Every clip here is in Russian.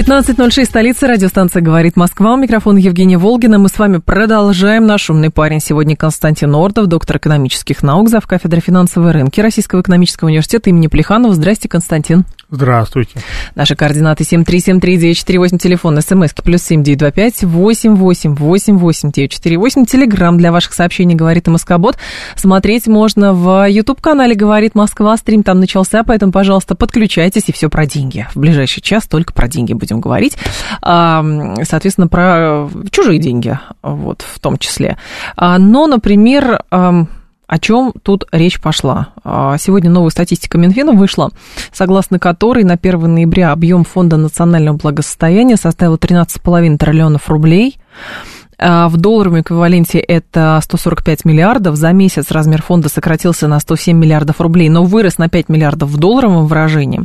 15.06, столица, радиостанция «Говорит Москва». У микрофона Евгения Волгина. Мы с вами продолжаем. Наш умный парень сегодня Константин Ордов, доктор экономических наук, зав. кафедры финансовой рынки Российского экономического университета имени Плеханова. Здрасте, Константин. Здравствуйте. Наши координаты 7373948, телефон, смски плюс 7925 888 948, телеграмм для ваших сообщений «Говорит Москобот». Смотреть можно в YouTube-канале «Говорит Москва», стрим там начался, поэтому, пожалуйста, подключайтесь и все про деньги. В ближайший час только про деньги будем говорить. Соответственно, про чужие деньги, вот, в том числе. А, но, например, о чем тут речь пошла? А, сегодня новая статистика Минфина вышла, согласно которой на 1 ноября объем фонда национального благосостояния составил 13,5 триллионов рублей – в долларовом эквиваленте это 145 миллиардов. За месяц размер фонда сократился на 107 миллиардов рублей, но вырос на 5 миллиардов в долларовом выражении.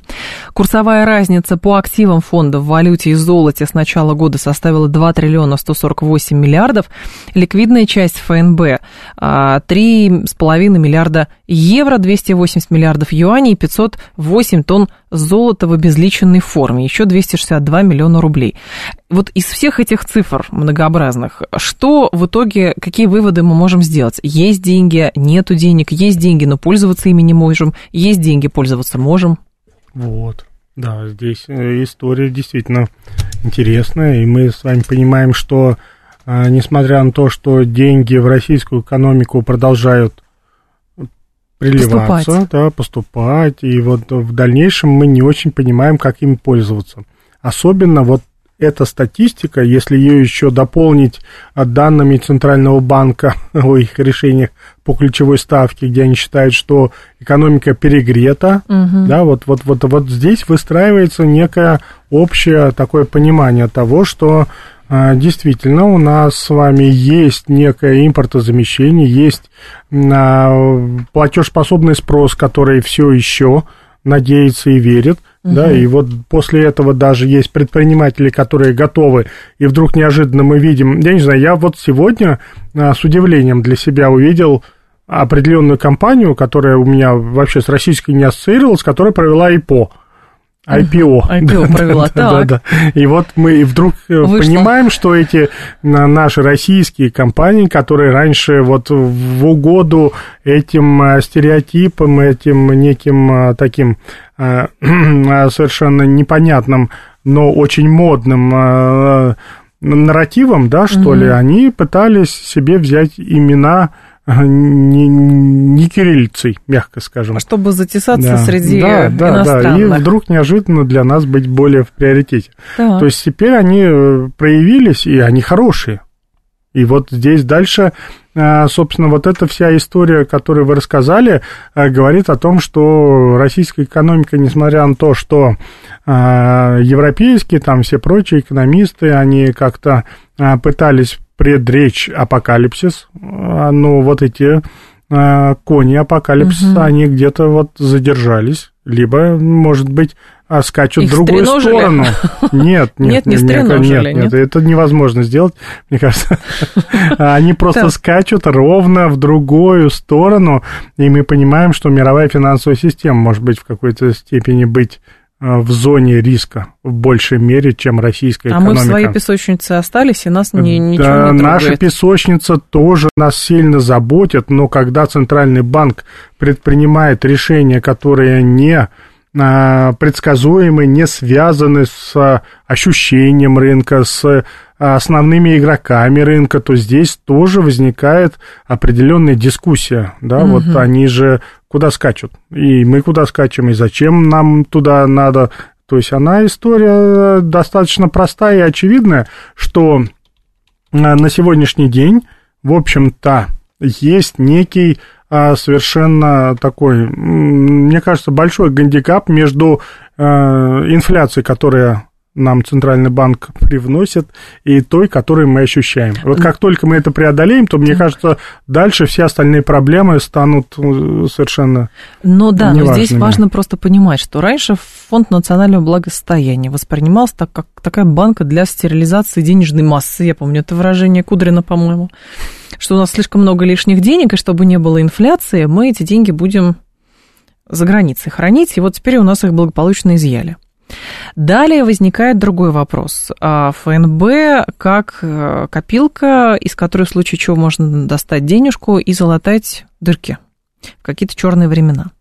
Курсовая разница по активам фонда в валюте и золоте с начала года составила 2 триллиона 148 миллиардов. Ликвидная часть ФНБ 3,5 а, миллиарда евро, 280 миллиардов юаней и 508 тонн золота в обезличенной форме, еще 262 миллиона рублей. Вот из всех этих цифр многообразных, что в итоге, какие выводы мы можем сделать? Есть деньги, нету денег, есть деньги, но пользоваться ими не можем, есть деньги, пользоваться можем. Вот, да, здесь э, история действительно интересная, и мы с вами понимаем, что э, несмотря на то, что деньги в российскую экономику продолжают приливаться, поступать. да, поступать, и вот в дальнейшем мы не очень понимаем, как им пользоваться. Особенно вот эта статистика, если ее еще дополнить данными Центрального банка о их решениях по ключевой ставке, где они считают, что экономика перегрета, угу. да, вот, вот, вот, вот здесь выстраивается некое общее такое понимание того, что а, действительно, у нас с вами есть некое импортозамещение, есть а, платежеспособный спрос, который все еще надеется и верит. Угу. Да, и вот после этого даже есть предприниматели, которые готовы, и вдруг неожиданно мы видим, я не знаю, я вот сегодня а, с удивлением для себя увидел определенную компанию, которая у меня вообще с российской не ассоциировалась, которая провела ИПО. IPO. IPO провела, да, да, да. И вот мы вдруг э, Вышло. понимаем, что эти наши российские компании, которые раньше вот в угоду этим э, стереотипам, этим неким э, таким совершенно непонятным, но очень модным нарративом, да, что угу. ли, они пытались себе взять имена не, не кириллицей, мягко скажем. Чтобы затесаться да. среди да, да. Да, и вдруг неожиданно для нас быть более в приоритете. Так. То есть теперь они э, проявились, и они хорошие. И вот здесь дальше, э, собственно, вот эта вся история, которую вы рассказали, э, говорит о том, что российская экономика, несмотря на то, что европейские, там все прочие экономисты, они как-то пытались предречь апокалипсис, а, но вот эти а, кони апокалипсиса, угу. они где-то вот задержались, либо, может быть, а скачут Их в другую сторону. Нет, нет, нет, не нет, нет, нет, нет, это невозможно сделать, мне кажется. Они просто скачут ровно в другую сторону, и мы понимаем, что мировая финансовая система может быть в какой-то степени быть в зоне риска в большей мере, чем российская а экономика. А мы в своей песочнице остались, и нас ни, ничего да, не трогает. Наша песочница тоже нас сильно заботит, но когда Центральный банк предпринимает решения, которые не предсказуемы, не связаны с ощущением рынка, с основными игроками рынка, то здесь тоже возникает определенная дискуссия. Да? Угу. Вот они же куда скачут, и мы куда скачем, и зачем нам туда надо. То есть она история достаточно простая и очевидная, что э, на сегодняшний день, в общем-то, есть некий а, совершенно такой, мне кажется, большой гандикап между э, инфляцией, которая нам Центральный банк привносит, и той, которую мы ощущаем. Вот как только мы это преодолеем, то, мне кажется, дальше все остальные проблемы станут э, совершенно Ну да, неважными. но здесь важно просто понимать, что раньше Фонд национального благосостояния воспринимался так, как такая банка для стерилизации денежной массы. Я помню это выражение Кудрина, по-моему. Что у нас слишком много лишних денег, и чтобы не было инфляции, мы эти деньги будем за границей хранить, и вот теперь у нас их благополучно изъяли. Далее возникает другой вопрос. А ФНБ как э, копилка, из которой в случае чего можно достать денежку и залатать дырки в какие-то черные времена.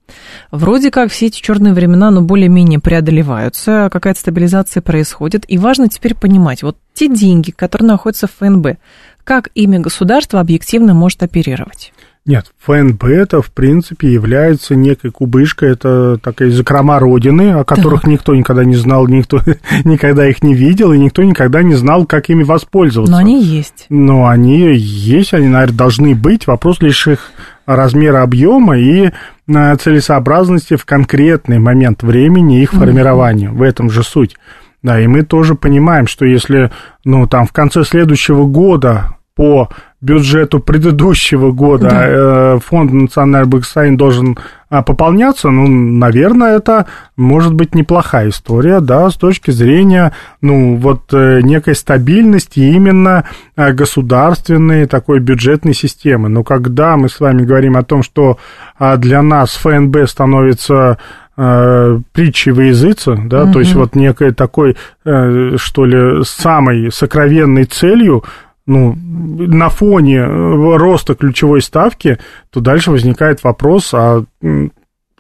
Вроде как все эти черные времена, ну, более-менее преодолеваются, какая-то стабилизация происходит. И важно теперь понимать, вот те деньги, которые находятся в ФНБ, как ими государство объективно может оперировать? Нет, ФНБ это, в принципе, является некой кубышкой, это такая закрома Родины, о которых так. никто никогда не знал, никто никогда их не видел, и никто никогда не знал, как ими воспользоваться. Но они есть. Но они есть, они, наверное, должны быть. Вопрос лишь их размера объема и э, целесообразности в конкретный момент времени их формирования. В этом же суть. Да, и мы тоже понимаем, что если, ну, там, в конце следующего года по бюджету предыдущего года да. Э, фонд национального благосостояния должен а, пополняться, ну, наверное, это может быть неплохая история, да, с точки зрения, ну, вот э, некой стабильности именно э, государственной такой бюджетной системы. Но когда мы с вами говорим о том, что а, для нас ФНБ становится притчей во языце, да, угу. то есть вот некой такой, что ли, самой сокровенной целью ну, на фоне э, роста ключевой ставки, то дальше возникает вопрос, а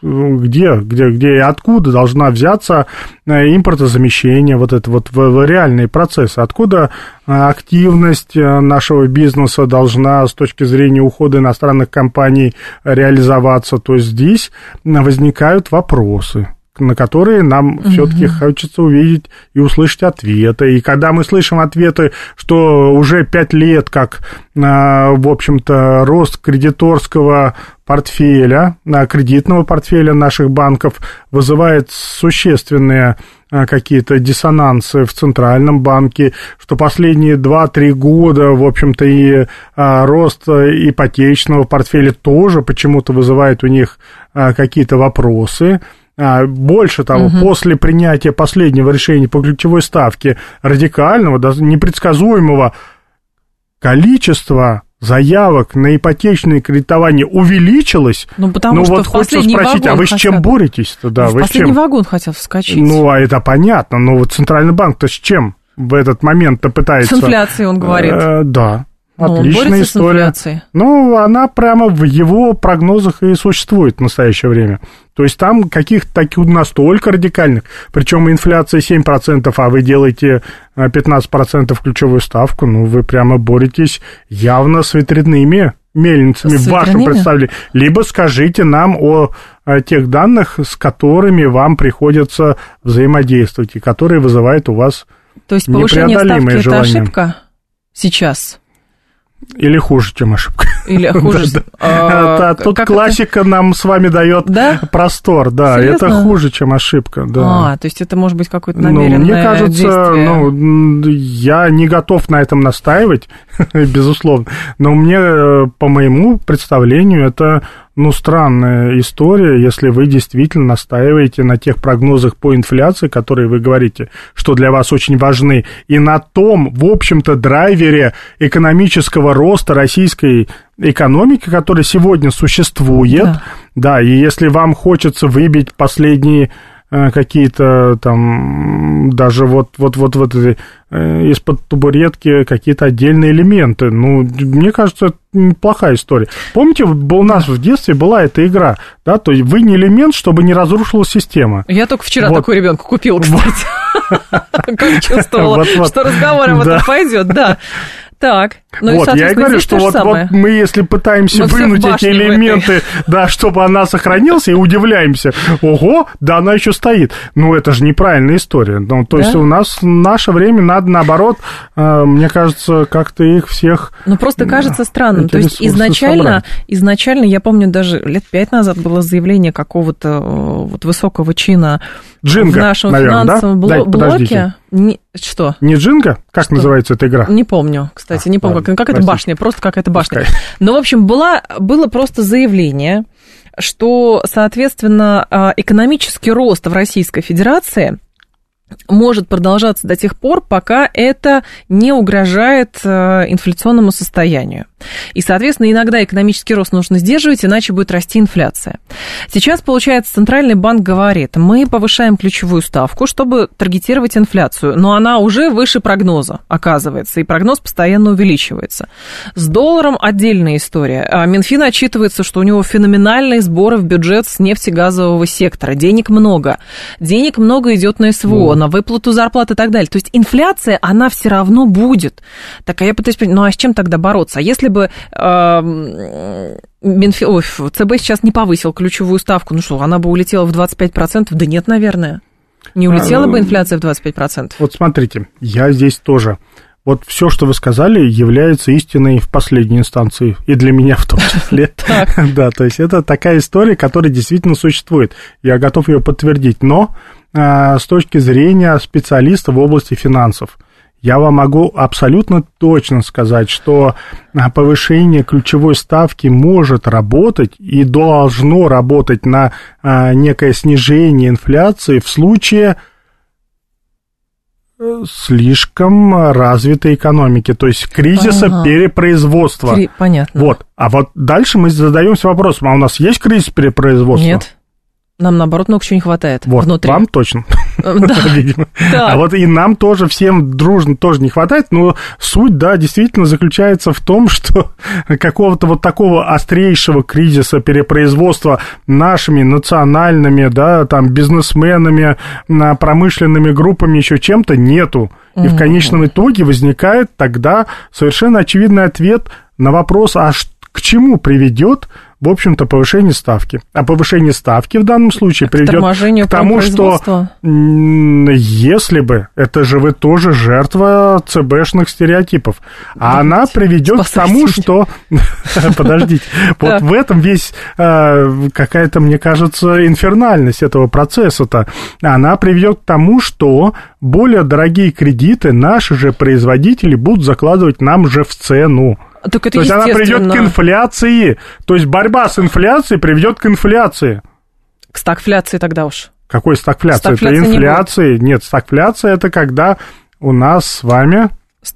где, где, где и откуда должна взяться э, импортозамещение, вот это вот реальные процессы, откуда э, активность нашего бизнеса должна с точки зрения ухода иностранных компаний реализоваться, то здесь возникают вопросы на которые нам угу. все-таки хочется увидеть и услышать ответы. И когда мы слышим ответы, что уже пять лет, как, а, в общем-то, рост кредиторского портфеля, а, кредитного портфеля наших банков вызывает существенные а, какие-то диссонансы в Центральном банке, что последние 2-3 года, в общем-то, и рост ипотечного портфеля тоже почему-то вызывает у них какие-то вопросы. А, больше того, угу. после принятия последнего решения по ключевой ставке радикального, непредсказуемого количества заявок на ипотечное кредитование увеличилось. Ну, потому ну, что вот хочется спросить, а вы с чем боретесь-то? Да, в последний чем? вагон хотел вскочить. Ну, а это понятно, но вот Центральный банк-то с чем в этот момент-то пытается... С инфляцией, он говорит. Э, да. Но Отличная история. Ну, она прямо в его прогнозах и существует в настоящее время. То есть там каких-то таких настолько радикальных, причем инфляция 7%, а вы делаете 15% э, ключевую ставку, ну, вы прямо боретесь явно с ветряными мельницами с в вашем представлении. Либо скажите нам о, о тех данных, с которыми вам приходится взаимодействовать, и которые вызывают у вас То есть повышение ставки – это ошибка сейчас? Или хуже, чем ошибка. Или хуже. да, да. А, Тут классика это? нам с вами дает да? простор, да. Серьезно? Это хуже, чем ошибка, да. А, то есть это может быть какое-то намеренное ну, Мне кажется, действие. ну, я не готов на этом настаивать, безусловно. Но мне, э, по моему представлению, это ну, странная история, если вы действительно настаиваете на тех прогнозах по инфляции, которые вы говорите, что для вас очень важны, и на том, в общем-то, драйвере экономического роста российской экономики, который сегодня существует. Да. да, и если вам хочется выбить последние какие-то там даже вот вот вот вот э, из-под табуретки какие-то отдельные элементы. Ну, мне кажется, это неплохая история. Помните, у нас в детстве была эта игра, да, то есть вы не элемент, чтобы не разрушилась система. Я только вчера вот. такой ребенку купил, кстати. Как чувствовала, что разговор об этом пойдет, да. Так. Ну вот, и, я и говорю, что вот, вот мы, если пытаемся Мы вынуть эти элементы, да, чтобы она сохранилась, и удивляемся, ого, да, она еще стоит. Ну, это же неправильная история. Ну, то да? есть у нас в наше время надо, наоборот, э, мне кажется, как-то их всех... Ну, просто кажется странным. То есть изначально, изначально, я помню, даже лет пять назад было заявление какого-то э, вот высокого чина Джинга, в нашем наверное, финансовом да? блоке. Не, что? Не Джинга? Как что? называется эта игра? Не помню, кстати, а, не помню. Ладно, как, как это башня, просто как это башня. Пускай. Ну, в общем, была, было просто заявление, что, соответственно, а, экономический рост в Российской Федерации может продолжаться до тех пор, пока это не угрожает э, инфляционному состоянию. И, соответственно, иногда экономический рост нужно сдерживать, иначе будет расти инфляция. Сейчас, получается, Центральный банк говорит, мы повышаем ключевую ставку, чтобы таргетировать инфляцию, но она уже выше прогноза, оказывается, и прогноз постоянно увеличивается. С долларом отдельная история. А Минфин отчитывается, что у него феноменальные сборы в бюджет с нефтегазового сектора. Денег много. Денег много идет на СВО, на выплату зарплат и так далее. То есть инфляция, она все равно будет. Так, а я пытаюсь понять, ну а с чем тогда бороться? А если бы э, Минфи... Ой, ЦБ сейчас не повысил ключевую ставку, ну что, она бы улетела в 25%? Да нет, наверное. Не улетела а, бы инфляция в 25%? Вот смотрите, я здесь тоже. Вот все, что вы сказали, является истиной в последней инстанции, и для меня в том числе. Да, то есть это такая история, которая действительно существует. Я готов ее подтвердить. Но с точки зрения специалиста в области финансов, я вам могу абсолютно точно сказать, что а, повышение ключевой ставки может работать и должно работать на а, некое снижение инфляции в случае э, слишком развитой экономики, то есть кризиса ага. перепроизводства. Кри... Понятно. Вот. А вот дальше мы задаемся вопросом, а у нас есть кризис перепроизводства? Нет. Нам, наоборот, много чего не хватает вот, внутри. вам точно, видимо. А вот и нам тоже всем дружно тоже не хватает, но суть, да, действительно заключается в том, что какого-то вот такого острейшего кризиса перепроизводства нашими национальными, да, там, бизнесменами, промышленными группами еще чем-то нету. И в конечном итоге возникает тогда совершенно очевидный ответ на вопрос, а к чему приведет в общем-то, повышение ставки. А повышение ставки в данном случае приведет к тому, что если бы, это же вы тоже жертва ЦБшных стереотипов, а она приведет к тому, что... Подождите, вот в этом весь а, какая-то, мне кажется, инфернальность этого процесса-то. Она приведет к тому, что более дорогие кредиты наши же производители будут закладывать нам же в цену. Так это То есть она приведет к инфляции. То есть борьба с инфляцией приведет к инфляции. К стагфляции тогда уж. Какой стагфляции? Это инфляции. Не Нет, стагфляция это когда у нас с вами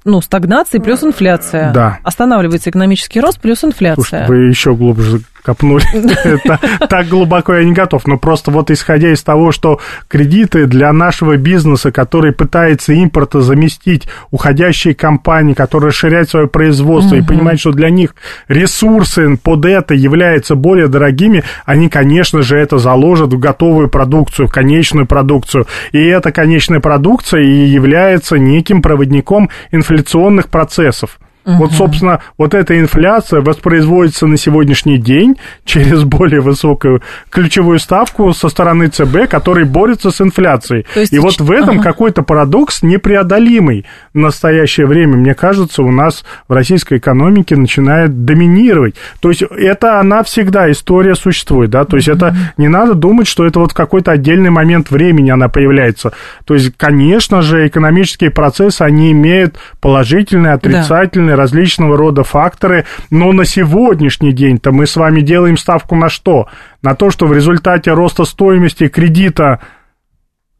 ну, стагнация плюс инфляция. Да. Останавливается экономический рост плюс инфляция. Слушайте, вы еще глубже копнули. Так глубоко я не готов. Но просто вот исходя из того, что кредиты для нашего бизнеса, который пытается импорта заместить уходящие компании, которые расширяют свое производство и понимают, что для них ресурсы под это являются более дорогими, они, конечно же, это заложат в готовую продукцию, в конечную продукцию. И эта конечная продукция и является неким проводником инфляционных процессов. Угу. Вот, собственно, вот эта инфляция воспроизводится на сегодняшний день через более высокую ключевую ставку со стороны ЦБ, который борется с инфляцией. есть... И вот в этом ага. какой-то парадокс непреодолимый в настоящее время, мне кажется, у нас в российской экономике начинает доминировать. То есть это она всегда, история существует, да, то есть угу. это не надо думать, что это вот какой-то отдельный момент времени она появляется. То есть, конечно же, экономические процессы, они имеют положительные, отрицательные, да различного рода факторы, но на сегодняшний день-то мы с вами делаем ставку на что? На то, что в результате роста стоимости кредита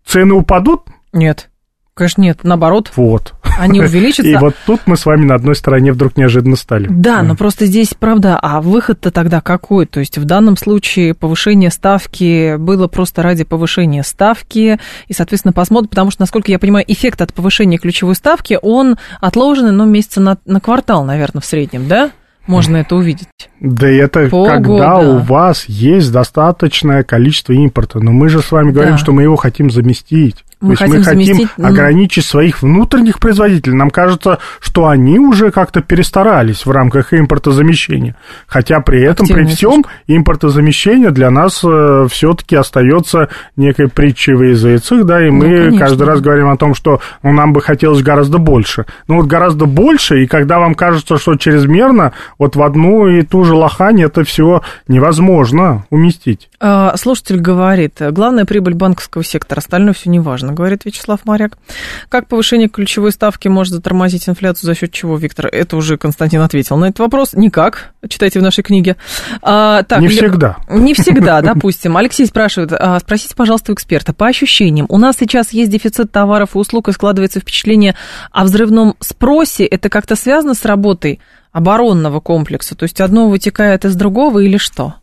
цены упадут? Нет. Конечно, нет, наоборот. Вот. Они увеличатся. И вот тут мы с вами на одной стороне вдруг неожиданно стали. Да, но просто здесь, правда, а выход-то тогда какой? То есть в данном случае повышение ставки было просто ради повышения ставки, и, соответственно, посмотрим, потому что, насколько я понимаю, эффект от повышения ключевой ставки, он отложен, ну, месяца на, на квартал, наверное, в среднем, да? можно это увидеть. Да это Полгода. когда у вас есть достаточное количество импорта. Но мы же с вами говорим, да. что мы его хотим заместить. Мы То есть хотим мы хотим заместить... Ну, ограничить своих внутренних производителей. Нам кажется, что они уже как-то перестарались в рамках импортозамещения. Хотя при этом, Активно при всем, импортозамещение для нас э, все-таки остается некой притчей в языцах, да, и ну, мы конечно. каждый раз говорим о том, что ну, нам бы хотелось гораздо больше. Ну вот гораздо больше, и когда вам кажется, что чрезмерно, вот в одну и ту же лохань это все невозможно уместить. А, слушатель говорит, главная прибыль банковского сектора, остальное все не важно Замечательно, говорит Вячеслав Моряк. Как повышение ключевой ставки может затормозить инфляцию, за счет чего, Виктор? Это уже Константин ответил на этот вопрос. Никак. Читайте в нашей книге. А, так, не всегда. Не всегда, допустим. Алексей спрашивает, а, спросите, пожалуйста, у эксперта, по ощущениям, у нас сейчас есть дефицит товаров и услуг, и складывается впечатление о взрывном спросе. Это как-то связано с работой оборонного комплекса? То есть одно вытекает из другого или что?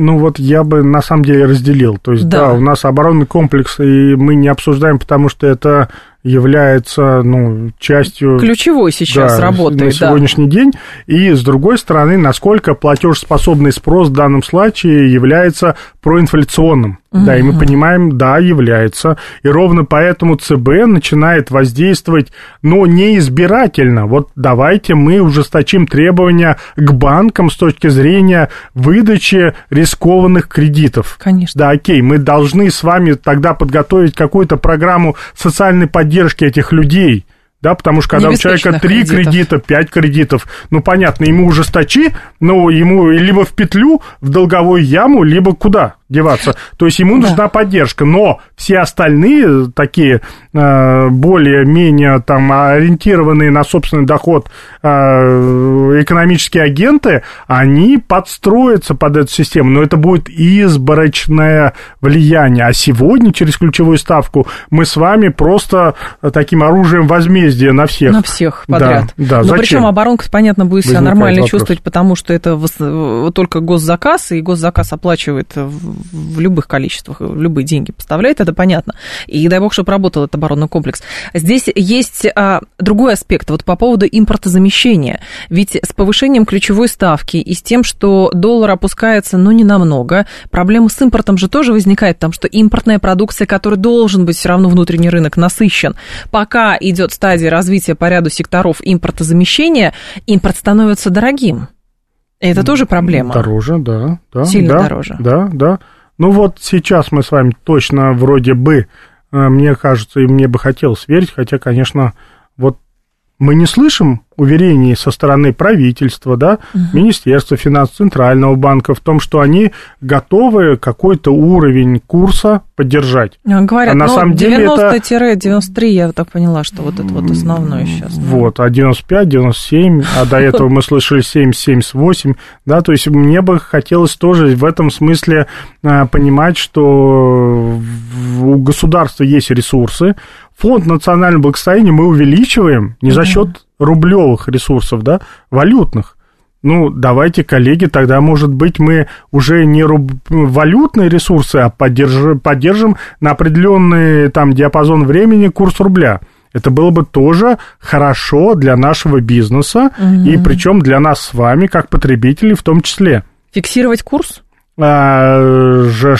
Ну вот я бы на самом деле разделил. То есть да, да у нас оборонный комплекс, и мы не обсуждаем, потому что это является ну, частью... Ключевой сейчас да, работает, на сегодняшний да. день. И, с другой стороны, насколько платежеспособный спрос в данном случае является проинфляционным. Да, и мы понимаем, да, является. И ровно поэтому ЦБ начинает воздействовать, но не избирательно. Вот давайте мы ужесточим требования к банкам с точки зрения выдачи рискованных кредитов. Конечно. Да, окей, мы должны с вами тогда подготовить какую-то программу социальной поддержки поддержки этих людей, да, потому что когда у человека три кредита, пять кредитов, ну, понятно, ему ужесточи, но ему либо в петлю, в долговую яму, либо куда? Деваться. То есть ему нужна да. поддержка, но все остальные такие э, более-менее там ориентированные на собственный доход э, экономические агенты, они подстроятся под эту систему, но это будет изборочное влияние. А сегодня через ключевую ставку мы с вами просто таким оружием возмездия на всех. На всех подряд. Да, да. Но причем оборонка, понятно, будет себя нормально вопрос. чувствовать, потому что это только госзаказ, и госзаказ оплачивает в любых количествах, в любые деньги поставляет, это понятно. И дай бог, чтобы работал этот оборонный комплекс. Здесь есть а, другой аспект, вот по поводу импортозамещения. Ведь с повышением ключевой ставки и с тем, что доллар опускается, ну, не намного, проблема с импортом же тоже возникает, потому что импортная продукция, которая должен быть все равно внутренний рынок насыщен, пока идет стадия развития по ряду секторов импортозамещения, импорт становится дорогим. Это тоже проблема. Дороже, да. да Сильно да, дороже. Да, да. Ну вот сейчас мы с вами точно вроде бы, э, мне кажется, и мне бы хотелось верить, хотя, конечно, вот мы не слышим уверений со стороны правительства, да, угу. Министерства финансов, Центрального банка в том, что они готовы какой-то уровень курса поддержать. А, говорят, а на ну, самом деле 90-93, я так поняла, что вот это вот основное сейчас. Вот, а 95, 97, а до этого мы слышали 7, 78, да, то есть мне бы хотелось тоже в этом смысле а, понимать, что у государства есть ресурсы, фонд национального благосостояния мы увеличиваем не за счет рублевых ресурсов, да, валютных. Ну, давайте, коллеги, тогда, может быть, мы уже не руб... валютные ресурсы, а поддержим, поддержим на определенный там диапазон времени курс рубля. Это было бы тоже хорошо для нашего бизнеса, угу. и причем для нас с вами, как потребителей в том числе. Фиксировать курс? А, же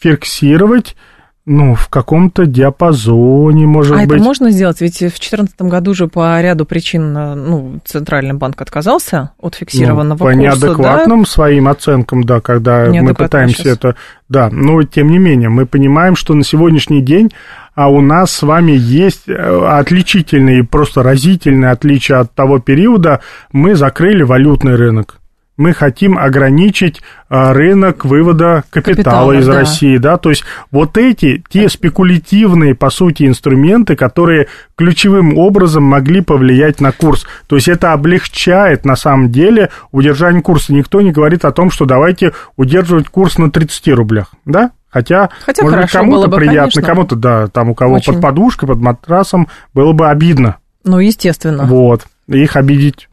фиксировать ну, в каком-то диапазоне, может а быть. А это можно сделать? Ведь в 2014 году же по ряду причин ну, Центральный банк отказался от фиксированного ну, по курса. По неадекватным да? своим оценкам, да, когда мы пытаемся сейчас. это... Да, но тем не менее, мы понимаем, что на сегодняшний день а у нас с вами есть э, отличительные, просто разительные отличия от того периода. Мы закрыли валютный рынок мы хотим ограничить а, рынок вывода капитала, капитала из да. России, да, то есть вот эти, те спекулятивные, по сути, инструменты, которые ключевым образом могли повлиять на курс, то есть это облегчает, на самом деле, удержание курса, никто не говорит о том, что давайте удерживать курс на 30 рублях, да, Хотя, Хотя может быть, кому-то приятно, кому-то, да, там у кого Очень. под подушкой, под матрасом, было бы обидно. Ну, естественно. Вот. Их обидеть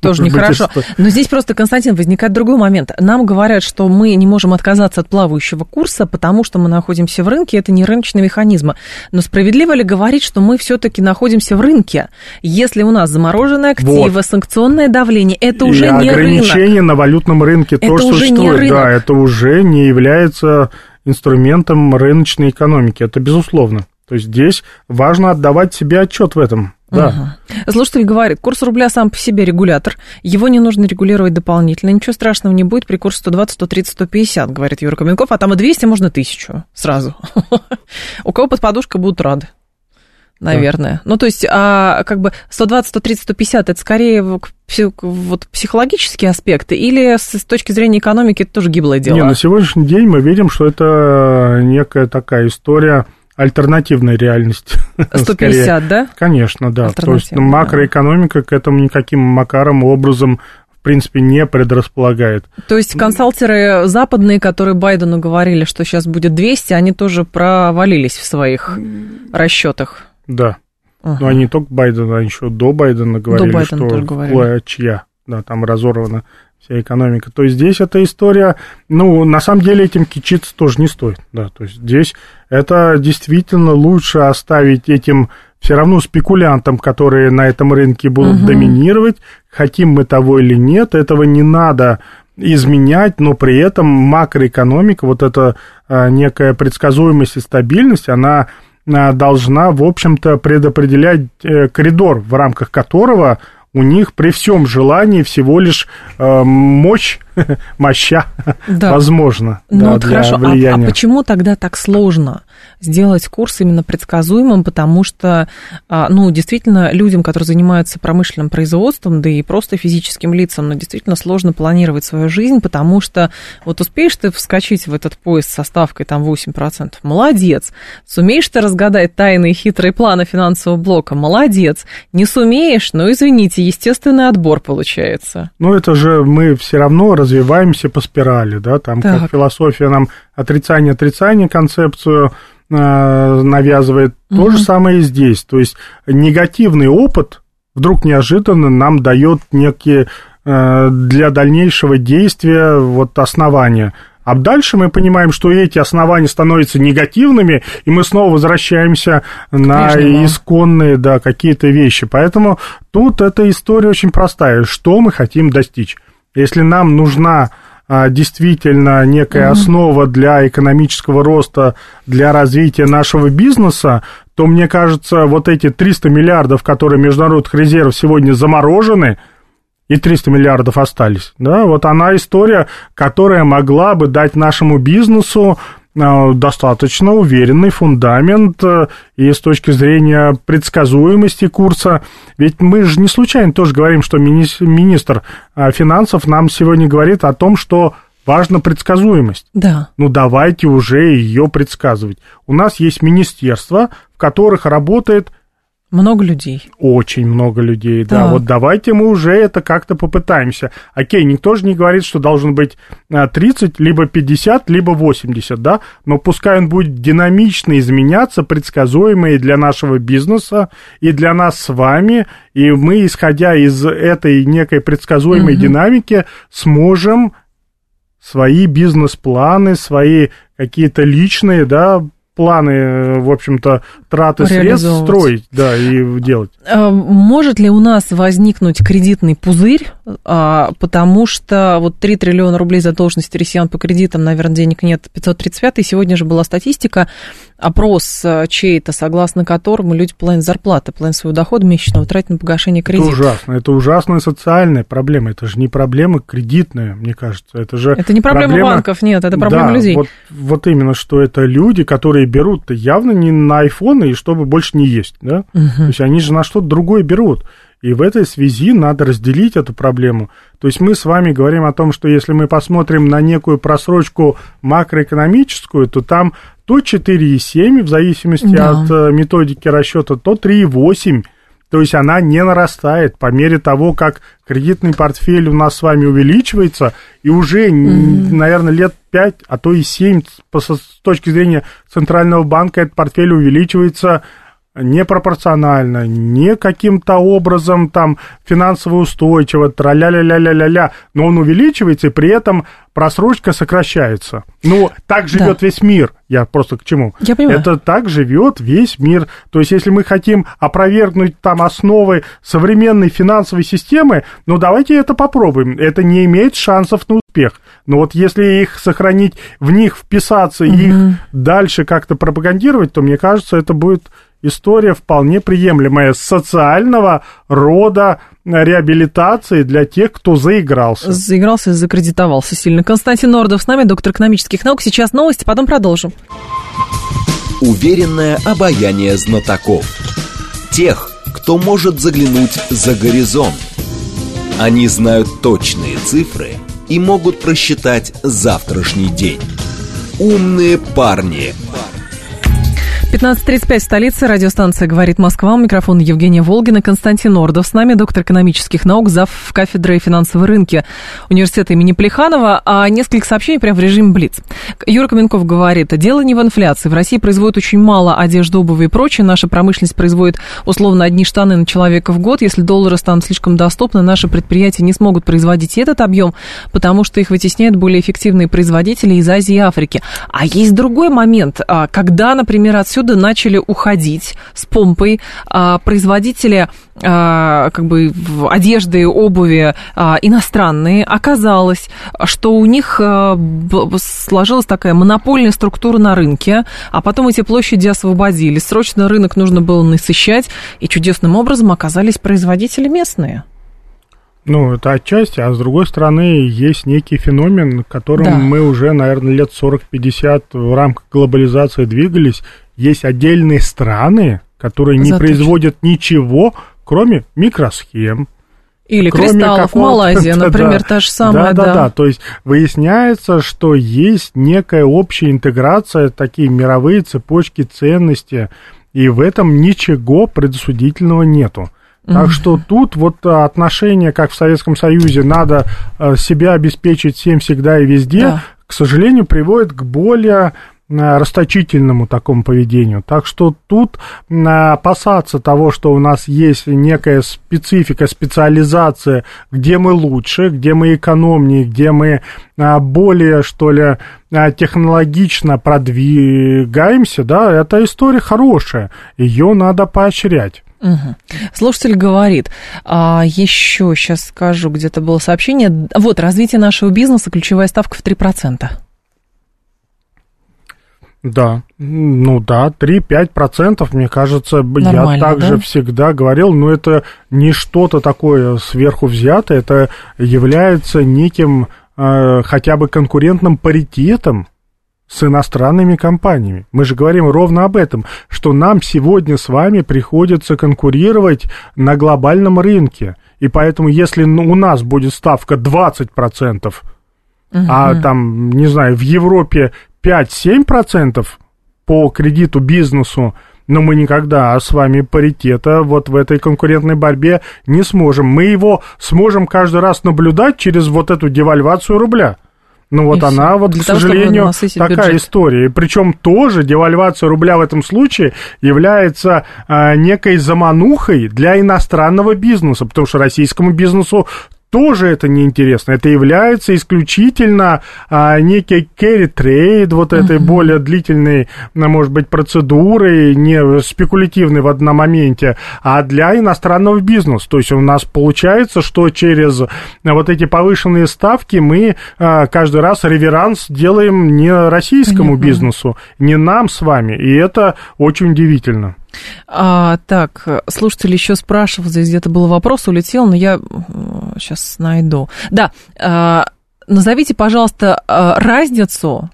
тоже нехорошо. Но здесь просто, Константин, возникает другой момент. Нам говорят, что мы не можем отказаться от плавающего курса, потому что мы находимся в рынке, это не рыночные механизмы. Но справедливо ли говорить, что мы все-таки находимся в рынке? Если у нас замороженные активы, вот. санкционное давление, это уже И не рынок. ограничения на валютном рынке это тоже уже существуют. Не Да, это уже не является инструментом рыночной экономики, это безусловно. То есть здесь важно отдавать себе отчет в этом. Да. Угу. Слушатель говорит, курс рубля сам по себе регулятор, его не нужно регулировать дополнительно, ничего страшного не будет при курсе 120, 130, 150, говорит Юра Каменков, а там и 200 можно 1000 сразу. У кого под подушкой будут рады. Наверное. Да. Ну, то есть, а как бы 120, 130, 150 это скорее вот психологические аспекты, или с точки зрения экономики это тоже гиблое дело? Не, на сегодняшний день мы видим, что это некая такая история альтернативная реальность. 150, да? Конечно, да. То есть макроэкономика к этому никаким макаром, образом в принципе, не предрасполагает. То есть консалтеры западные, которые Байдену говорили, что сейчас будет 200, они тоже провалились в своих расчетах? Да. Ага. Но они не только Байдена, а еще до Байдена говорили, до Байдена что говорили. чья, да, там разорвана вся экономика. То есть здесь эта история, ну, на самом деле этим кичиться тоже не стоит, да, то есть здесь это действительно лучше оставить этим все равно спекулянтам, которые на этом рынке будут угу. доминировать, хотим мы того или нет, этого не надо изменять, но при этом макроэкономика, вот эта а, некая предсказуемость и стабильность, она а, должна, в общем-то, предопределять э, коридор, в рамках которого у них при всем желании всего лишь э, мощь, моща, да. возможно. Ну да, вот хорошо, а, а почему тогда так сложно сделать курс именно предсказуемым, потому что, а, ну, действительно, людям, которые занимаются промышленным производством, да и просто физическим лицам, ну, действительно сложно планировать свою жизнь, потому что вот успеешь ты вскочить в этот поезд со ставкой там 8%, молодец. Сумеешь ты разгадать тайные хитрые планы финансового блока, молодец. Не сумеешь, ну, извините, естественный отбор получается. Ну, это же мы все равно развиваемся по спирали, да, там так. как философия нам отрицание-отрицание концепцию навязывает, угу. то же самое и здесь. То есть негативный опыт вдруг неожиданно нам дает некие э, для дальнейшего действия вот основания. А дальше мы понимаем, что эти основания становятся негативными, и мы снова возвращаемся на исконные да, какие-то вещи. Поэтому тут эта история очень простая. Что мы хотим достичь? Если нам нужна действительно некая mm-hmm. основа для экономического роста, для развития нашего бизнеса, то, мне кажется, вот эти 300 миллиардов, которые международных резервов сегодня заморожены, и 300 миллиардов остались. Да, вот она история, которая могла бы дать нашему бизнесу достаточно уверенный фундамент э, и с точки зрения предсказуемости курса. Ведь мы же не случайно тоже говорим, что министр э, финансов нам сегодня говорит о том, что важна предсказуемость. Да. Ну, давайте уже ее предсказывать. У нас есть министерства, в которых работает много людей. Очень много людей, да. да. Вот давайте мы уже это как-то попытаемся. Окей, никто же не говорит, что должен быть 30, а, либо 50, либо 80, да, но пускай он будет динамично изменяться, предсказуемый для нашего бизнеса и для нас с вами, и мы, исходя из этой некой предсказуемой угу. динамики, сможем свои бизнес-планы, свои какие-то личные, да, планы, э, в общем-то, траты средств строить, да, и делать. А, может ли у нас возникнуть кредитный пузырь, а, потому что вот 3 триллиона рублей задолженности россиян по кредитам, наверное, денег нет, 535 сегодня же была статистика, опрос э, чей-то, согласно которому люди половину зарплаты, половину своего дохода месячного тратят на погашение кредита. Это ужасно, это ужасная социальная проблема, это же не проблема кредитная, мне кажется, это же... Это не проблема, проблема... банков, нет, это проблема да, людей. Вот, вот именно, что это люди, которые берут явно не на айфоны, и чтобы больше не есть, да? Угу. То есть они же на что-то другое берут. И в этой связи надо разделить эту проблему. То есть мы с вами говорим о том, что если мы посмотрим на некую просрочку макроэкономическую, то там то 4,7 в зависимости да. от э, методики расчета, то 3,8. То есть она не нарастает по мере того, как кредитный портфель у нас с вами увеличивается, и уже, mm-hmm. наверное, лет 5, а то и 7 с точки зрения Центрального банка этот портфель увеличивается непропорционально, не каким-то образом там финансово устойчиво, тра-ля-ля-ля-ля-ля, но он увеличивается, и при этом просрочка сокращается. Ну, так живет да. весь мир. Я просто к чему? Я понимаю. Это так живет весь мир. То есть, если мы хотим опровергнуть там основы современной финансовой системы, ну, давайте это попробуем. Это не имеет шансов на успех. Но вот если их сохранить, в них вписаться угу. их дальше как-то пропагандировать, то, мне кажется, это будет история вполне приемлемая социального рода реабилитации для тех, кто заигрался. Заигрался и закредитовался сильно. Константин Нордов с нами, доктор экономических наук. Сейчас новости, потом продолжим. Уверенное обаяние знатоков. Тех, кто может заглянуть за горизонт. Они знают точные цифры и могут просчитать завтрашний день. Умные парни. 15.35 в столице. Радиостанция «Говорит Москва». У микрофона Евгения Волгина. Константин Ордов с нами, доктор экономических наук, зав. кафедры финансовые рынки университета имени Плеханова. А несколько сообщений прямо в режиме Блиц. Юра Каменков говорит, дело не в инфляции. В России производят очень мало одежды, обуви и прочее. Наша промышленность производит условно одни штаны на человека в год. Если доллары станут слишком доступны, наши предприятия не смогут производить этот объем, потому что их вытесняют более эффективные производители из Азии и Африки. А есть другой момент, а, когда, например, отсюда отсюда начали уходить с помпой а, производители а, как бы одежды, обуви а, иностранные. Оказалось, что у них а, сложилась такая монопольная структура на рынке, а потом эти площади освободились. Срочно рынок нужно было насыщать, и чудесным образом оказались производители местные. Ну, это отчасти, а с другой стороны, есть некий феномен, которым да. мы уже, наверное, лет 40-50 в рамках глобализации двигались, есть отдельные страны, которые не Заточен. производят ничего, кроме микросхем. Или кроме кристаллов, Малайзия, например, да, та же самая. Да, да, да, да. То есть выясняется, что есть некая общая интеграция, такие мировые цепочки ценностей, и в этом ничего предосудительного нету. Так что тут вот отношение, как в Советском Союзе, надо э, себя обеспечить всем всегда и везде, да. к сожалению, приводит к более расточительному такому поведению. Так что тут опасаться того, что у нас есть некая специфика, специализация, где мы лучше, где мы экономнее, где мы а, более, что ли, а, технологично продвигаемся, да, эта история хорошая, ее надо поощрять. Угу. Слушатель говорит, а, еще сейчас скажу, где-то было сообщение, вот, развитие нашего бизнеса, ключевая ставка в 3%. Да, ну да, 3-5%, мне кажется, Нормально, я также да? всегда говорил, но это не что-то такое сверху взятое, это является неким э, хотя бы конкурентным паритетом с иностранными компаниями. Мы же говорим ровно об этом, что нам сегодня с вами приходится конкурировать на глобальном рынке. И поэтому, если у нас будет ставка 20%, угу. а там, не знаю, в Европе 5-7% по кредиту бизнесу, но мы никогда с вами паритета вот в этой конкурентной борьбе не сможем. Мы его сможем каждый раз наблюдать через вот эту девальвацию рубля. Ну вот и она, все. вот, Для к того, сожалению, такая бюджет. история. Причем тоже девальвация рубля в этом случае является а, некой заманухой для иностранного бизнеса, потому что российскому бизнесу тоже это неинтересно. Это является исключительно а, некий carry trade, вот этой uh-huh. более длительной, а, может быть, процедурой, не спекулятивной в одном моменте, а для иностранного бизнеса. То есть у нас получается, что через вот эти повышенные ставки мы а, каждый раз реверанс делаем не российскому Понятно. бизнесу, не нам с вами. И это очень удивительно. А, так, слушатель еще спрашивал, здесь где-то был вопрос, улетел, но я сейчас найду. Да, а, назовите, пожалуйста, а, разницу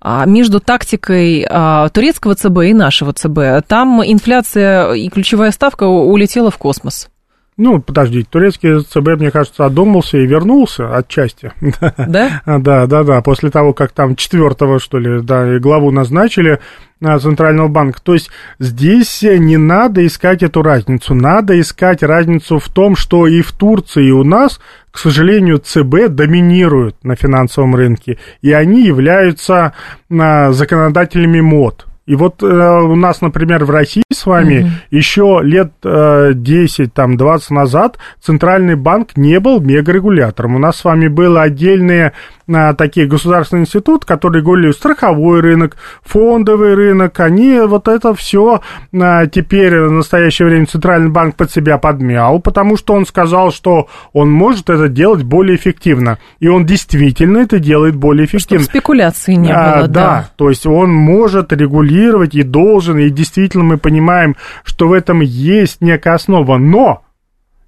а, между тактикой а, турецкого ЦБ и нашего ЦБ. Там инфляция и ключевая ставка улетела в космос. Ну, подождите, турецкий ЦБ, мне кажется, одумался и вернулся отчасти. Да? да, да, да. После того, как там четвертого, что ли, да, главу назначили а, Центрального банка. То есть здесь не надо искать эту разницу. Надо искать разницу в том, что и в Турции, и у нас, к сожалению, ЦБ доминируют на финансовом рынке. И они являются а, законодателями мод. И вот э, у нас, например, в России с вами угу. еще лет э, 10, там, 20 назад Центральный банк не был мегарегулятором. У нас с вами был отдельные а, такие государственные институты, которые говорили страховой рынок, фондовый рынок, они вот это все а, теперь в настоящее время Центральный банк под себя подмял, потому что он сказал, что он может это делать более эффективно. И он действительно это делает более эффективно. Чтобы спекуляции не а, было, да. Да, то есть он может регулировать и должен, и действительно мы понимаем, что в этом есть некая основа, но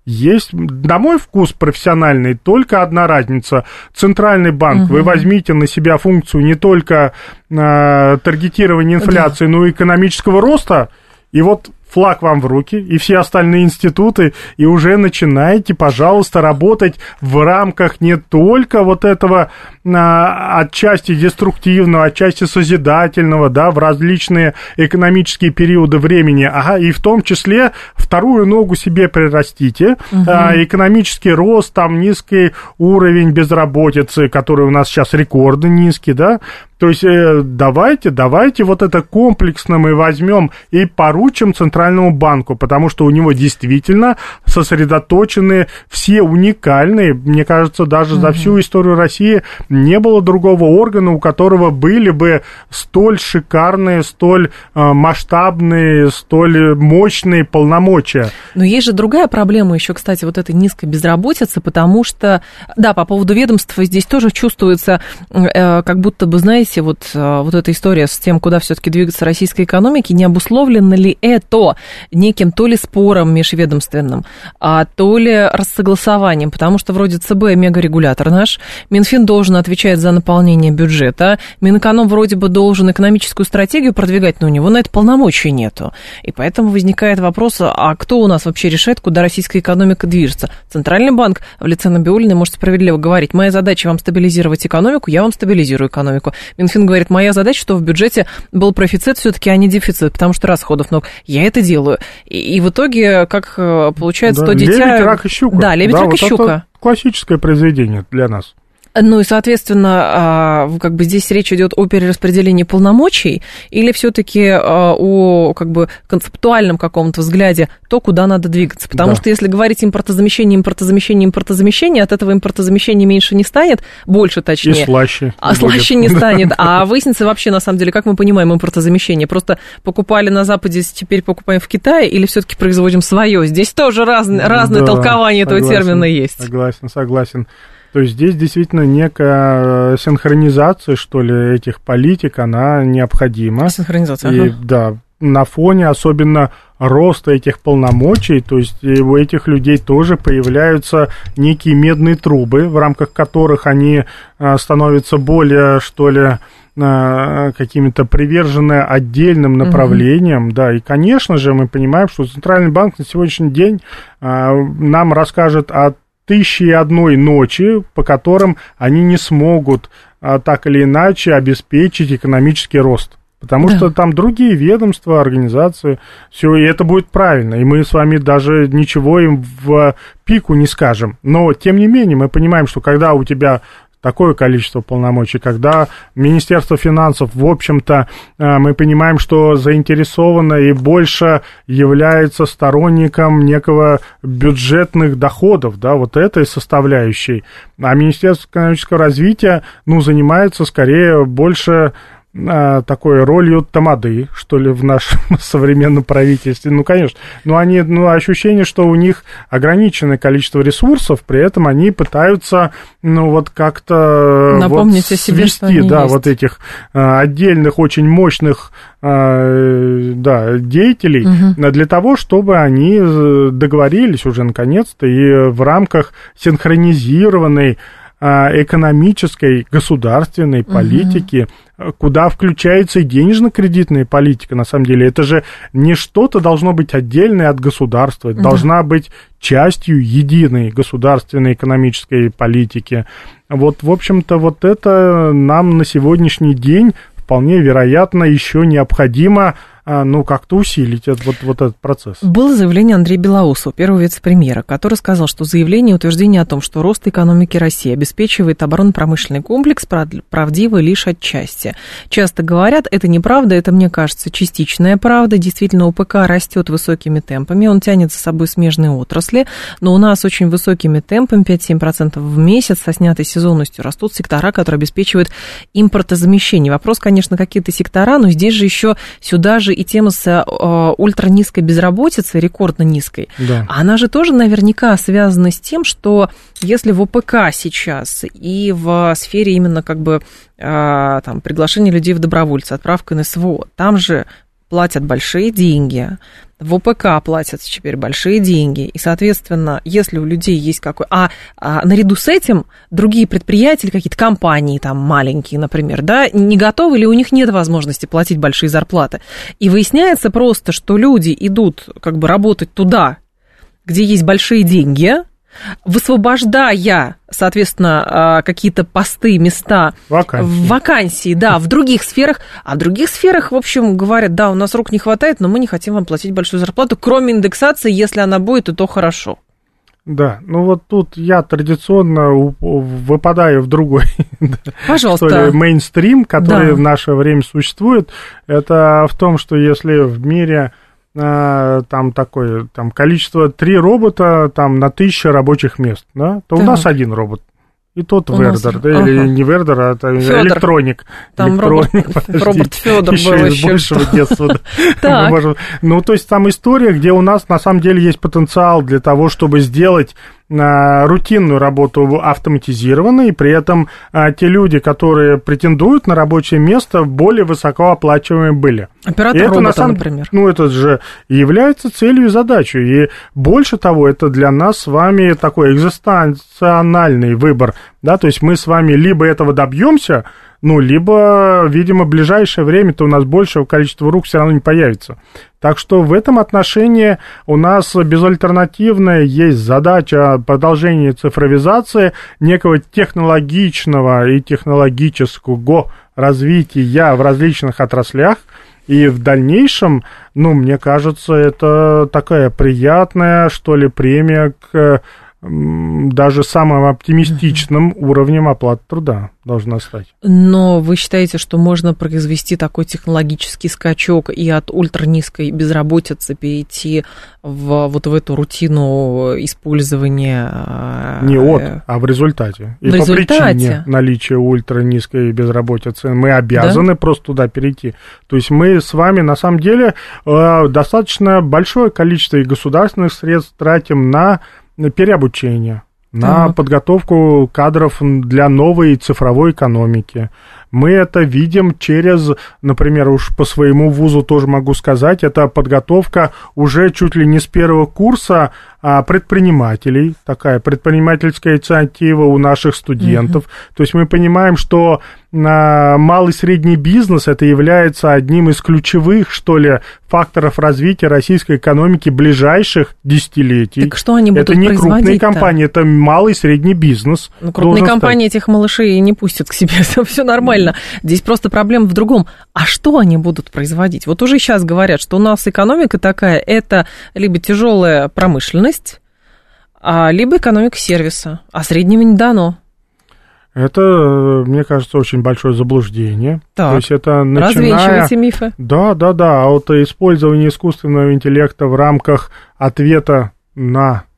есть, на мой вкус профессиональный, только одна разница. Центральный банк, угу. вы возьмите на себя функцию не только э, таргетирования инфляции, да. но и экономического роста, и вот флаг вам в руки, и все остальные институты, и уже начинайте, пожалуйста, работать в рамках не только вот этого а, отчасти деструктивного, отчасти созидательного, да, в различные экономические периоды времени, ага, и в том числе вторую ногу себе прирастите, угу. а, экономический рост, там низкий уровень безработицы, который у нас сейчас рекордно низкий, да, то есть э, давайте, давайте вот это комплексно мы возьмем и поручим Центральному банку, потому что у него действительно сосредоточены все уникальные, мне кажется, даже угу. за всю историю России не было другого органа, у которого были бы столь шикарные, столь э, масштабные, столь мощные полномочия. Но есть же другая проблема еще, кстати, вот этой низкой безработицы, потому что, да, по поводу ведомства здесь тоже чувствуется, э, как будто бы, знаете, знаете, вот, э, вот эта история с тем, куда все-таки двигаться российской экономики, не обусловлено ли это неким то ли спором межведомственным, а то ли рассогласованием, потому что вроде ЦБ мегарегулятор наш, Минфин должен отвечать за наполнение бюджета, Минэконом вроде бы должен экономическую стратегию продвигать, но у него на это полномочий нету. И поэтому возникает вопрос, а кто у нас вообще решает, куда российская экономика движется? Центральный банк в лице Набиулиной может справедливо говорить, моя задача вам стабилизировать экономику, я вам стабилизирую экономику. Минфин говорит, моя задача, что в бюджете был профицит все-таки, а не дефицит, потому что расходов много. Я это делаю. И, и в итоге, как э, получается, да, то дитя... Лебедь, рак и щука. Да, лебедь, да, рак вот и щука. классическое произведение для нас. Ну и, соответственно, а, как бы здесь речь идет о перераспределении полномочий или все-таки а, о как бы концептуальном каком-то взгляде то, куда надо двигаться. Потому да. что если говорить импортозамещение, импортозамещение, импортозамещение, от этого импортозамещения меньше не станет, больше точнее. И слаще. А слаще не станет. А выяснится вообще, на самом деле, как мы понимаем импортозамещение? Просто покупали на Западе, теперь покупаем в Китае или все-таки производим свое? Здесь тоже раз, разное да, толкование этого термина есть. Согласен, согласен. То есть здесь действительно некая синхронизация, что ли, этих политик, она необходима. Синхронизация, И, ага. Да, на фоне особенно роста этих полномочий, то есть у этих людей тоже появляются некие медные трубы, в рамках которых они а, становятся более, что ли, а, какими-то привержены отдельным направлениям, угу. да, и, конечно же, мы понимаем, что Центральный банк на сегодняшний день нам расскажет о тысячи и одной ночи, по которым они не смогут а, так или иначе обеспечить экономический рост. Потому да. что там другие ведомства, организации, все, и это будет правильно. И мы с вами даже ничего им в пику не скажем. Но, тем не менее, мы понимаем, что когда у тебя такое количество полномочий, когда Министерство финансов, в общем-то, э, мы понимаем, что заинтересовано и больше является сторонником некого бюджетных доходов, да, вот этой составляющей, а Министерство экономического развития, ну, занимается скорее больше такой ролью тамады, что ли, в нашем современном правительстве. Ну, конечно. Но они, ну, ощущение, что у них ограниченное количество ресурсов, при этом они пытаются, ну, вот как-то Напомнить вот, о себе, свести, что да, есть. вот этих а, отдельных, очень мощных, а, да, деятелей угу. для того, чтобы они э, договорились уже наконец-то и в рамках синхронизированной а, экономической, государственной политики, угу. куда включается и денежно-кредитная политика, на самом деле. Это же не что-то должно быть отдельное от государства, это да. должна быть частью единой государственной экономической политики. Вот, в общем-то, вот это нам на сегодняшний день вполне вероятно еще необходимо а, ну, как-то усилить этот, вот, вот этот процесс. Было заявление Андрея Белоусова, первого вице-премьера, который сказал, что заявление и утверждение о том, что рост экономики России обеспечивает оборонно-промышленный комплекс, правдиво лишь отчасти. Часто говорят, это неправда, это, мне кажется, частичная правда. Действительно, ОПК растет высокими темпами, он тянет за собой смежные отрасли, но у нас очень высокими темпами, 5-7% в месяц, со снятой сезонностью растут сектора, которые обеспечивают импортозамещение. Вопрос, конечно, какие-то сектора, но здесь же еще сюда же и тема с э, ультранизкой безработицей, рекордно низкой, да. она же тоже наверняка связана с тем, что если в ОПК сейчас и в сфере именно как бы э, там, приглашения людей в добровольцы, отправка на СВО, там же платят большие деньги, в ОПК платятся теперь большие деньги, и, соответственно, если у людей есть какой... А, а наряду с этим другие предприятия, какие-то компании там маленькие, например, да, не готовы или у них нет возможности платить большие зарплаты. И выясняется просто, что люди идут как бы работать туда, где есть большие деньги, высвобождая, соответственно, а, какие-то посты, места, вакансии. вакансии, да, в других сферах, а в других сферах, в общем, говорят, да, у нас рук не хватает, но мы не хотим вам платить большую зарплату, кроме индексации, если она будет, и то хорошо. Да, ну вот тут я традиционно выпадаю в другой Пожалуйста. что ли, мейнстрим, который да. в наше время существует. Это в том, что если в мире там такое, там количество три робота там на тысячу рабочих мест, да, то так. у нас один робот. И тот У Вердер, нас... да, ага. или не Вердер, а это Фёдор. электроник. Там электроник, робот, робот Федор еще был из большего детства. Ну, то есть там история, где у нас на самом деле есть потенциал для того, чтобы сделать рутинную работу автоматизированно, и при этом а, те люди, которые претендуют на рабочее место, более высокооплачиваемые были. Оператор это, робота, самом, например. Ну, это же является целью и задачей. И больше того, это для нас с вами такой экзистенциональный выбор. Да? То есть мы с вами либо этого добьемся, ну, либо, видимо, в ближайшее время-то у нас большего количества рук все равно не появится. Так что в этом отношении у нас безальтернативная есть задача продолжения цифровизации, некого технологичного и технологического развития в различных отраслях. И в дальнейшем, ну, мне кажется, это такая приятная, что ли, премия к даже самым оптимистичным уровнем оплаты труда должна стать. Но вы считаете, что можно произвести такой технологический скачок и от ультранизкой безработицы перейти в вот в эту рутину использования? Э, Не от, а в результате. И в по результате? причине наличия ультранизкой безработицы мы обязаны да? просто туда перейти. То есть мы с вами на самом деле э, достаточно большое количество и государственных средств тратим на переобучение, на так. подготовку кадров для новой цифровой экономики. Мы это видим через, например, уж по своему вузу тоже могу сказать, это подготовка уже чуть ли не с первого курса а, предпринимателей, такая предпринимательская инициатива у наших студентов. Uh-huh. То есть мы понимаем, что а, малый и средний бизнес это является одним из ключевых, что ли, факторов развития российской экономики ближайших десятилетий. Так что они будут Это не крупные компании, это малый и средний бизнес. Ну, крупные компании стать. этих малышей не пустят к себе, все нормально. Здесь просто проблема в другом. А что они будут производить? Вот уже сейчас говорят, что у нас экономика такая, это либо тяжелая промышленность, а, либо экономика сервиса, а среднего не дано. Это, мне кажется, очень большое заблуждение. Так, То есть это начиная... мифы. Да, да, да. А вот использование искусственного интеллекта в рамках ответа на Э,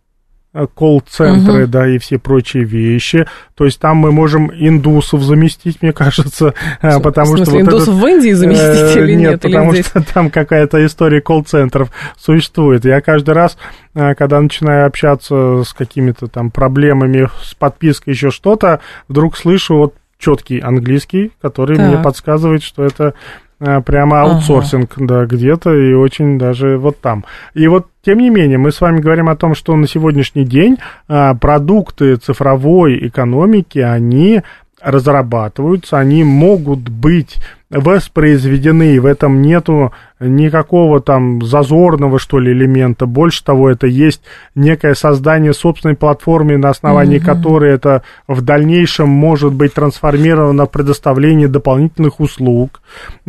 колл-центры, угу. да, и все прочие вещи. То есть там мы можем индусов заместить, мне кажется, э, Что, потому в смысле, что... Вот индусов этот, в Индии заместить э, или нет? Нет, потому или что там какая-то история колл-центров существует. Я каждый раз, э, когда начинаю общаться с какими-то там проблемами с подпиской, еще что-то, вдруг слышу вот четкий английский, который так. мне подсказывает, что это Э, прямо аутсорсинг, ага. да, где-то и очень даже вот там. И вот, тем не менее, мы с вами говорим о том, что на сегодняшний день а, продукты цифровой экономики, они разрабатываются, они могут быть воспроизведены, и в этом нету никакого там зазорного, что ли, элемента. Больше того, это есть некое создание собственной платформы, на основании mm-hmm. которой это в дальнейшем может быть трансформировано в предоставление дополнительных услуг.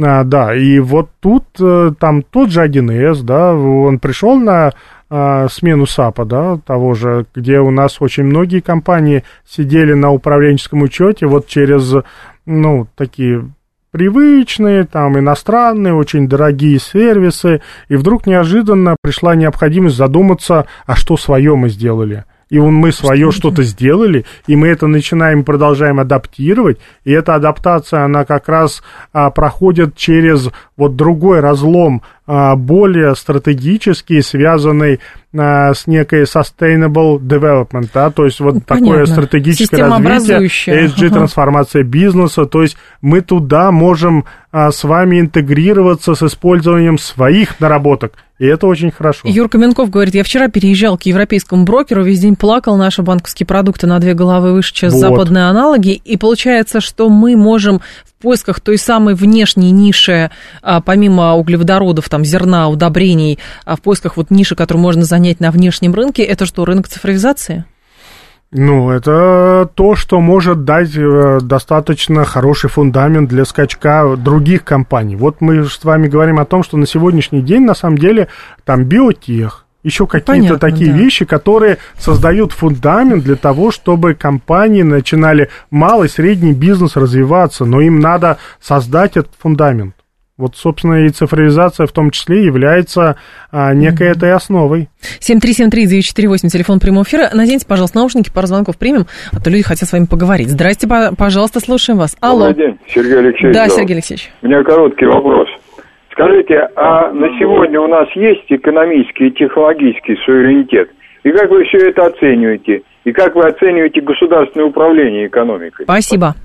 А, да, и вот тут э, там тот же 1С, да, он пришел на а, смену САПа, да, того же, где у нас очень многие компании сидели на управленческом учете вот через, ну, такие привычные, там, иностранные, очень дорогие сервисы, и вдруг неожиданно пришла необходимость задуматься, а что свое мы сделали. И он, мы свое что-то сделали, и мы это начинаем, продолжаем адаптировать, и эта адаптация, она как раз а, проходит через вот другой разлом, а, более стратегический, связанный с некой sustainable development, да, то есть вот Понятно. такое стратегическое развитие, ESG-трансформация ага. бизнеса, то есть мы туда можем а, с вами интегрироваться с использованием своих наработок. И это очень хорошо. Юр Каменков говорит, я вчера переезжал к европейскому брокеру, весь день плакал, наши банковские продукты на две головы выше, чем вот. западные аналоги, и получается, что мы можем в поисках той самой внешней ниши, а, помимо углеводородов, там, зерна, удобрений, а в поисках вот ниши, которую можно занять на внешнем рынке, это что, рынок цифровизации? Ну, это то, что может дать э, достаточно хороший фундамент для скачка других компаний. Вот мы с вами говорим о том, что на сегодняшний день, на самом деле, там биотех, еще какие-то такие да. вещи, которые создают фундамент для того, чтобы компании начинали малый, средний бизнес развиваться, но им надо создать этот фундамент. Вот, собственно, и цифровизация в том числе является а, некой mm-hmm. этой основой. 7373948, телефон прямого эфира. Наденьте, пожалуйста, наушники, пару звонков примем, а то люди хотят с вами поговорить. Здрасте, пожалуйста, слушаем вас. Алло. Добрый день, Сергей Алексеевич. Да, Сергей Алексеевич. У меня короткий вопрос. Скажите, а на сегодня у нас есть экономический и технологический суверенитет? И как вы все это оцениваете? И как вы оцениваете государственное управление экономикой? Спасибо.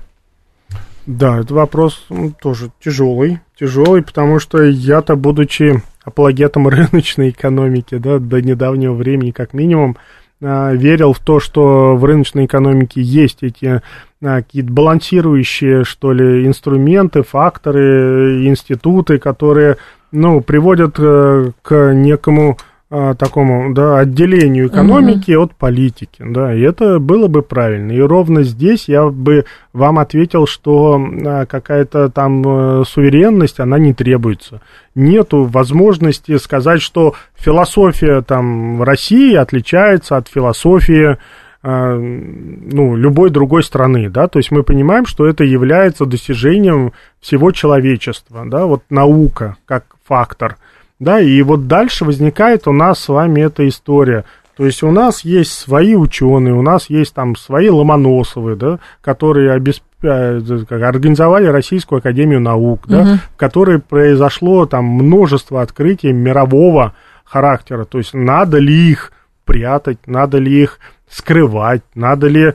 Да, это вопрос ну, тоже тяжелый, тяжелый, потому что я-то, будучи апологетом рыночной экономики, да, до недавнего времени как минимум, верил в то, что в рыночной экономике есть эти а, какие-то балансирующие, что ли, инструменты, факторы, институты, которые, ну, приводят э, к некому такому да, отделению экономики угу. от политики, да, и это было бы правильно. И ровно здесь я бы вам ответил, что а, какая-то там а, суверенность, она не требуется. Нету возможности сказать, что философия там России отличается от философии а, ну, любой другой страны, да, то есть мы понимаем, что это является достижением всего человечества, да, вот наука как фактор – да, и вот дальше возникает у нас с вами эта история. То есть у нас есть свои ученые, у нас есть там свои Ломоносовы, да, которые обесп... Э, организовали Российскую Академию Наук, да, угу. в которой произошло там множество открытий мирового характера. То есть надо ли их прятать, надо ли их скрывать, надо ли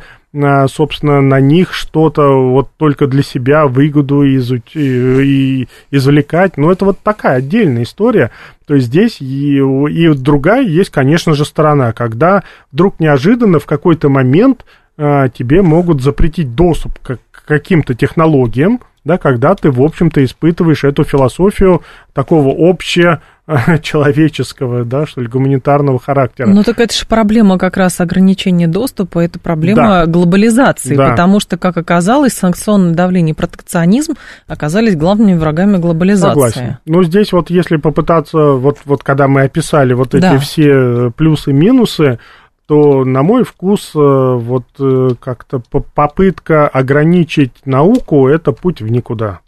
собственно, на них что-то вот только для себя выгоду изуч... и извлекать. Но это вот такая отдельная история. То есть здесь и, и другая есть, конечно же, сторона, когда вдруг неожиданно в какой-то момент а, тебе могут запретить доступ к, к каким-то технологиям, да, когда ты, в общем-то, испытываешь эту философию такого общего человеческого, да, что ли, гуманитарного характера. Ну так это же проблема как раз ограничения доступа, это проблема да. глобализации, да. потому что, как оказалось, санкционное давление и протекционизм оказались главными врагами глобализации. Согласен. Ну здесь вот если попытаться, вот, вот когда мы описали вот эти да. все плюсы-минусы, то, на мой вкус, э, вот э, как-то попытка ограничить науку – это путь в никуда.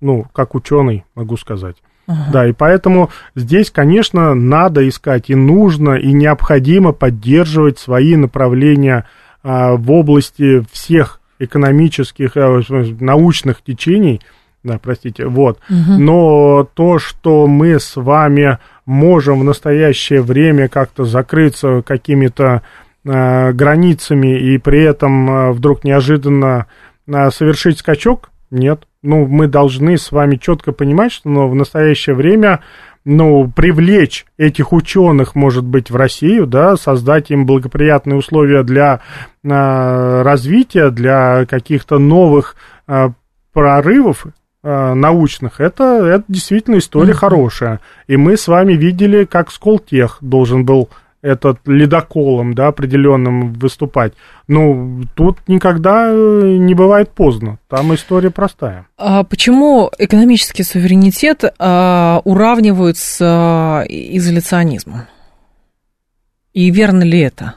Ну, как ученый, могу сказать. Ага. Да, и поэтому здесь, конечно, надо искать и нужно, и необходимо поддерживать свои направления а, в области всех экономических, а, научных течений, да, простите, вот. Угу. Но то, что мы с вами можем в настоящее время как-то закрыться какими-то а, границами и при этом а, вдруг неожиданно а, совершить скачок, нет ну, мы должны с вами четко понимать, что ну, в настоящее время ну, привлечь этих ученых, может быть, в Россию, да, создать им благоприятные условия для э, развития, для каких-то новых э, прорывов э, научных, это, это действительно история mm-hmm. хорошая. И мы с вами видели, как Сколтех должен был этот ледоколом, да, определенным выступать. Ну, тут никогда э, не бывает поздно. Там история простая. А почему экономический суверенитет а, уравнивают с а, изоляционизмом? И верно ли это?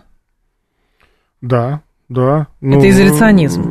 Да, да. Ну, это изоляционизм?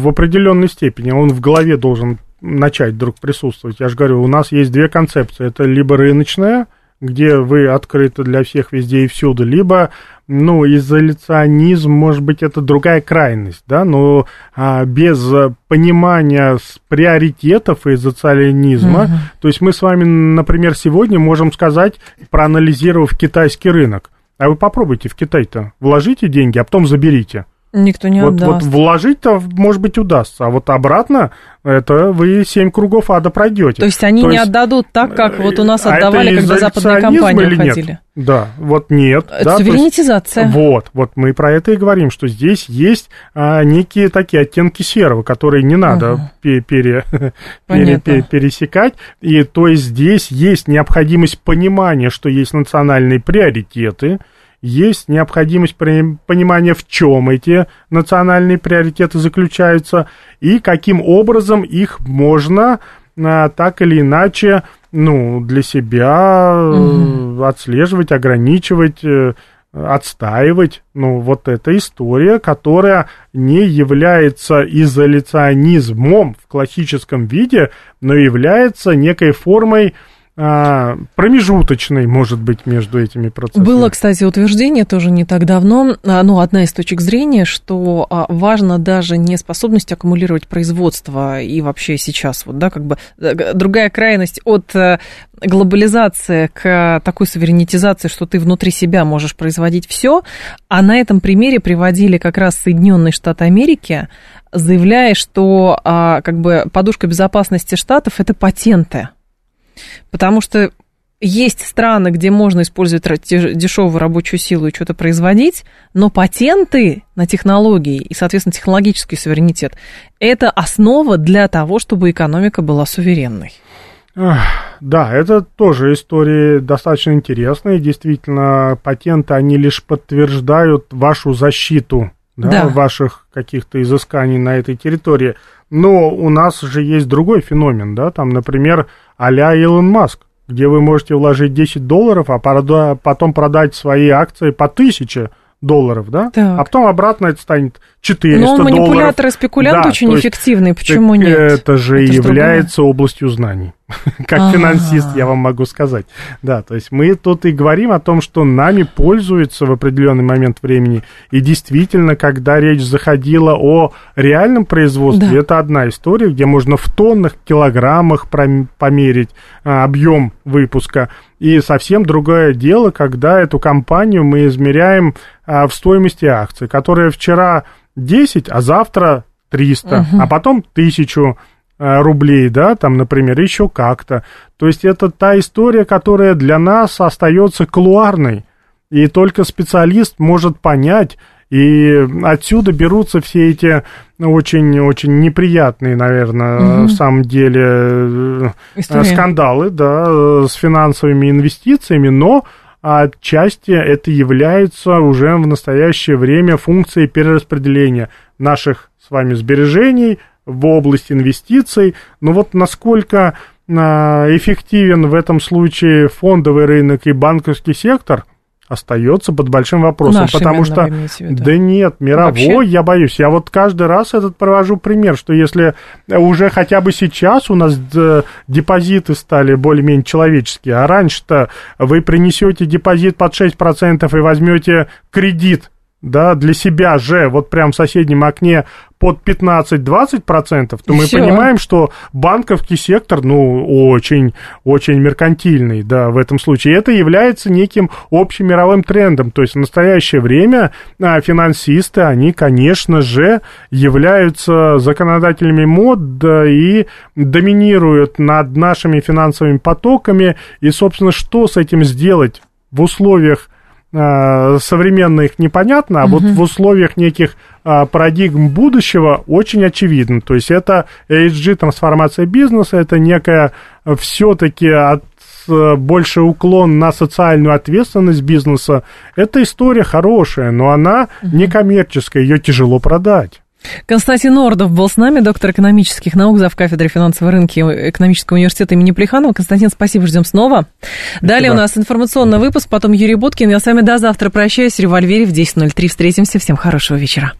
В определенной степени. Он в голове должен начать вдруг присутствовать. Я же говорю, у нас есть две концепции. Это либо рыночная, где вы открыты для всех везде и всюду, либо ну, изоляционизм, может быть, это другая крайность, да, но а, без понимания приоритетов изоциалинизма, угу. то есть мы с вами, например, сегодня можем сказать, проанализировав китайский рынок, а вы попробуйте в Китай-то, вложите деньги, а потом заберите. Никто не вот, отдаст. Вот вложить-то, может быть, удастся, а вот обратно это вы семь кругов ада пройдете. То есть они То не есть... отдадут так, как вот у нас а отдавали, когда западные компании или уходили? Нет? Да, вот нет. Это да, суверенитизация. Есть, вот, вот мы про это и говорим, что здесь есть а, некие такие оттенки серого, которые не надо угу. пере, пере, пере, пересекать. И то есть здесь есть необходимость понимания, что есть национальные приоритеты, есть необходимость понимания, в чем эти национальные приоритеты заключаются и каким образом их можно а, так или иначе ну, для себя угу. отслеживать, ограничивать, э, отстаивать. Ну, вот эта история, которая не является изоляционизмом в классическом виде, но является некой формой а, промежуточной, может быть, между этими процессами. Было, кстати, утверждение тоже не так давно, а, ну, одна из точек зрения, что а, важно даже не способность аккумулировать производство и вообще сейчас, вот, да, как бы э, другая крайность от э, глобализации к такой суверенитизации, что ты внутри себя можешь производить все, а на этом примере приводили как раз Соединенные Штаты Америки, заявляя, что как бы подушка безопасности штатов это патенты. Потому что есть страны, где можно использовать дешевую рабочую силу и что-то производить, но патенты на технологии и, соответственно, технологический суверенитет – это основа для того, чтобы экономика была суверенной. Да, это тоже история достаточно интересная. Действительно, патенты, они лишь подтверждают вашу защиту да, да. ваших каких-то изысканий на этой территории. Но у нас же есть другой феномен, да, там, например, а-ля Илон Маск, где вы можете вложить 10 долларов, а потом продать свои акции по 1000 долларов, да? Так. А потом обратно это станет 400 долларов. Но манипулятор и спекулянт да, очень эффективный, почему нет? Это же это является другое. областью знаний. как А-а-а. финансист я вам могу сказать. Да, то есть мы тут и говорим о том, что нами пользуются в определенный момент времени. И действительно, когда речь заходила о реальном производстве, да. это одна история, где можно в тоннах, килограммах померить а, объем выпуска. И совсем другое дело, когда эту компанию мы измеряем в стоимости акций, которая вчера 10, а завтра 300, угу. а потом 1000 Э, рублей, да, там, например, еще как-то. То есть это та история, которая для нас остается клуарной, и только специалист может понять, и отсюда берутся все эти очень-очень неприятные, наверное, угу. в самом деле э, История. скандалы, да, с финансовыми инвестициями, но отчасти это является уже в настоящее время функцией перераспределения наших с вами сбережений в область инвестиций. Но вот насколько а, эффективен в этом случае фондовый рынок и банковский сектор – остается под большим вопросом, Наши потому что да нет, мировой, Вообще? я боюсь. Я вот каждый раз этот провожу пример, что если уже хотя бы сейчас у нас э, депозиты стали более-менее человеческие, а раньше-то вы принесете депозит под 6% и возьмете кредит да, для себя же, вот прям в соседнем окне под 15-20%, то мы Всё. понимаем, что банковский сектор, ну, очень, очень меркантильный, да, в этом случае. Это является неким общемировым трендом. То есть в настоящее время а, финансисты, они, конечно же, являются законодателями мод да, и доминируют над нашими финансовыми потоками. И, собственно, что с этим сделать в условиях современных непонятно, а угу. вот в условиях неких а, парадигм будущего очень очевидно. То есть это ESG трансформация бизнеса, это некая все-таки от больше уклон на социальную ответственность бизнеса. Эта история хорошая, но она угу. некоммерческая, ее тяжело продать. Константин Ордов был с нами, доктор экономических наук, зав. кафедры финансового рынка экономического университета имени Плеханова. Константин, спасибо, ждем снова. Спасибо. Далее у нас информационный выпуск, потом Юрий Буткин. Я с вами до завтра прощаюсь. Револьвере в 10.03 встретимся. Всем хорошего вечера.